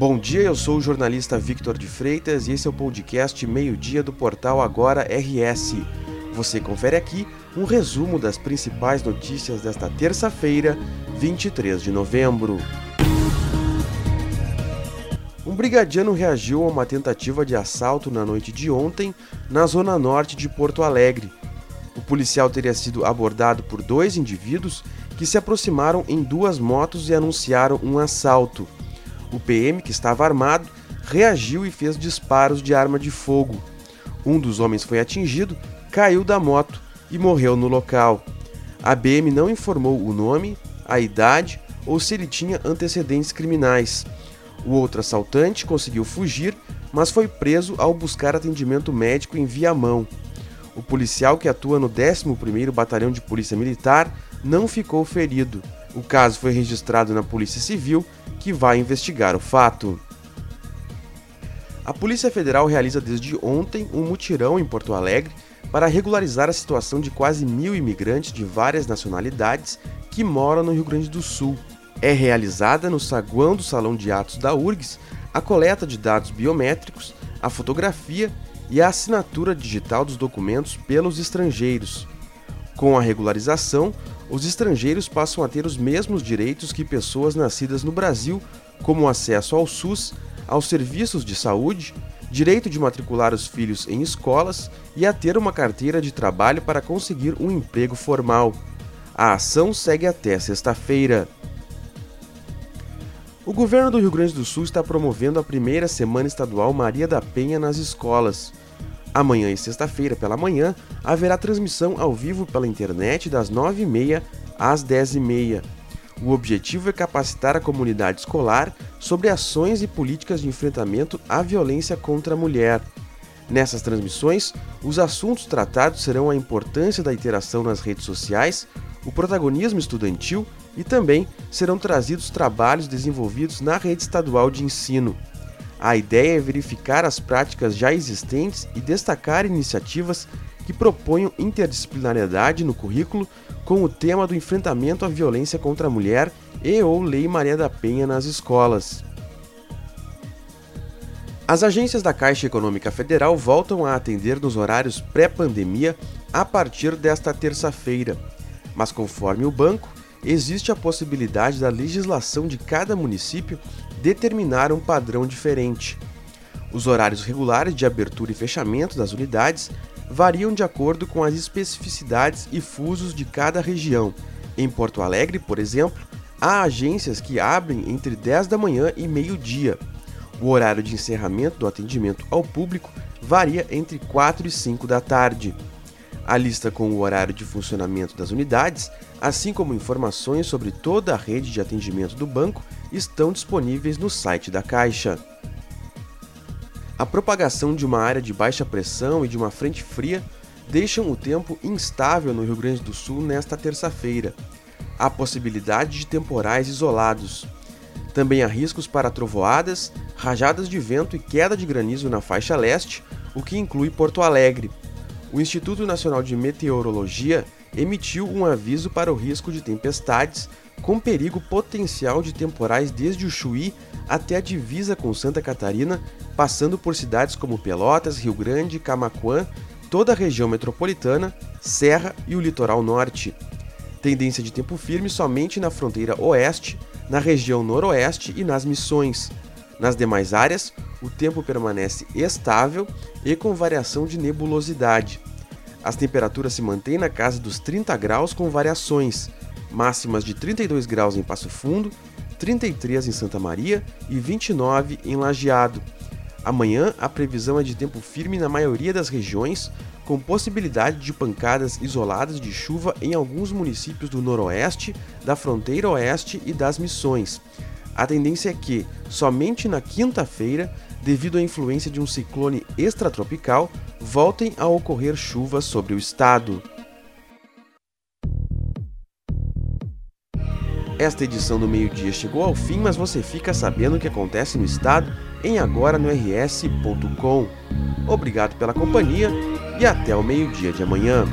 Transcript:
Bom dia, eu sou o jornalista Victor de Freitas e esse é o podcast Meio-Dia do portal Agora RS. Você confere aqui um resumo das principais notícias desta terça-feira, 23 de novembro. Um brigadiano reagiu a uma tentativa de assalto na noite de ontem na zona norte de Porto Alegre. O policial teria sido abordado por dois indivíduos que se aproximaram em duas motos e anunciaram um assalto. O PM, que estava armado, reagiu e fez disparos de arma de fogo. Um dos homens foi atingido, caiu da moto e morreu no local. A BM não informou o nome, a idade ou se ele tinha antecedentes criminais. O outro assaltante conseguiu fugir, mas foi preso ao buscar atendimento médico em Viamão. O policial que atua no 11º Batalhão de Polícia Militar não ficou ferido. O caso foi registrado na Polícia Civil, que vai investigar o fato. A Polícia Federal realiza desde ontem um mutirão em Porto Alegre para regularizar a situação de quase mil imigrantes de várias nacionalidades que moram no Rio Grande do Sul. É realizada no saguão do Salão de Atos da URGS a coleta de dados biométricos, a fotografia e a assinatura digital dos documentos pelos estrangeiros. Com a regularização, os estrangeiros passam a ter os mesmos direitos que pessoas nascidas no Brasil, como acesso ao SUS, aos serviços de saúde, direito de matricular os filhos em escolas e a ter uma carteira de trabalho para conseguir um emprego formal. A ação segue até sexta-feira. O governo do Rio Grande do Sul está promovendo a primeira Semana Estadual Maria da Penha nas escolas. Amanhã e sexta-feira pela manhã haverá transmissão ao vivo pela internet das 9h30 às 10h30. O objetivo é capacitar a comunidade escolar sobre ações e políticas de enfrentamento à violência contra a mulher. Nessas transmissões, os assuntos tratados serão a importância da interação nas redes sociais, o protagonismo estudantil e também serão trazidos trabalhos desenvolvidos na rede estadual de ensino. A ideia é verificar as práticas já existentes e destacar iniciativas que proponham interdisciplinariedade no currículo com o tema do enfrentamento à violência contra a mulher e ou Lei Maria da Penha nas escolas. As agências da Caixa Econômica Federal voltam a atender nos horários pré-pandemia a partir desta terça-feira. Mas conforme o banco, existe a possibilidade da legislação de cada município determinar um padrão diferente. Os horários regulares de abertura e fechamento das unidades variam de acordo com as especificidades e fusos de cada região. Em Porto Alegre, por exemplo, há agências que abrem entre 10 da manhã e meio-dia. O horário de encerramento do atendimento ao público varia entre 4 e 5 da tarde. A lista com o horário de funcionamento das unidades, assim como informações sobre toda a rede de atendimento do banco, estão disponíveis no site da Caixa. A propagação de uma área de baixa pressão e de uma frente fria deixam o tempo instável no Rio Grande do Sul nesta terça-feira. Há possibilidade de temporais isolados. Também há riscos para trovoadas, rajadas de vento e queda de granizo na faixa leste, o que inclui Porto Alegre. O Instituto Nacional de Meteorologia emitiu um aviso para o risco de tempestades com perigo potencial de temporais desde o Chuí até a divisa com Santa Catarina, passando por cidades como Pelotas, Rio Grande, Camaquã, toda a região metropolitana, Serra e o litoral norte. Tendência de tempo firme somente na fronteira oeste, na região noroeste e nas missões. Nas demais áreas, o tempo permanece estável e com variação de nebulosidade. As temperaturas se mantêm na casa dos 30 graus com variações, máximas de 32 graus em Passo Fundo, 33 em Santa Maria e 29 em Lajeado. Amanhã a previsão é de tempo firme na maioria das regiões, com possibilidade de pancadas isoladas de chuva em alguns municípios do Noroeste, da fronteira oeste e das Missões. A tendência é que, somente na quinta-feira, devido à influência de um ciclone extratropical, voltem a ocorrer chuvas sobre o estado. Esta edição do meio-dia chegou ao fim, mas você fica sabendo o que acontece no estado em agora no rs.com. Obrigado pela companhia e até o meio-dia de amanhã.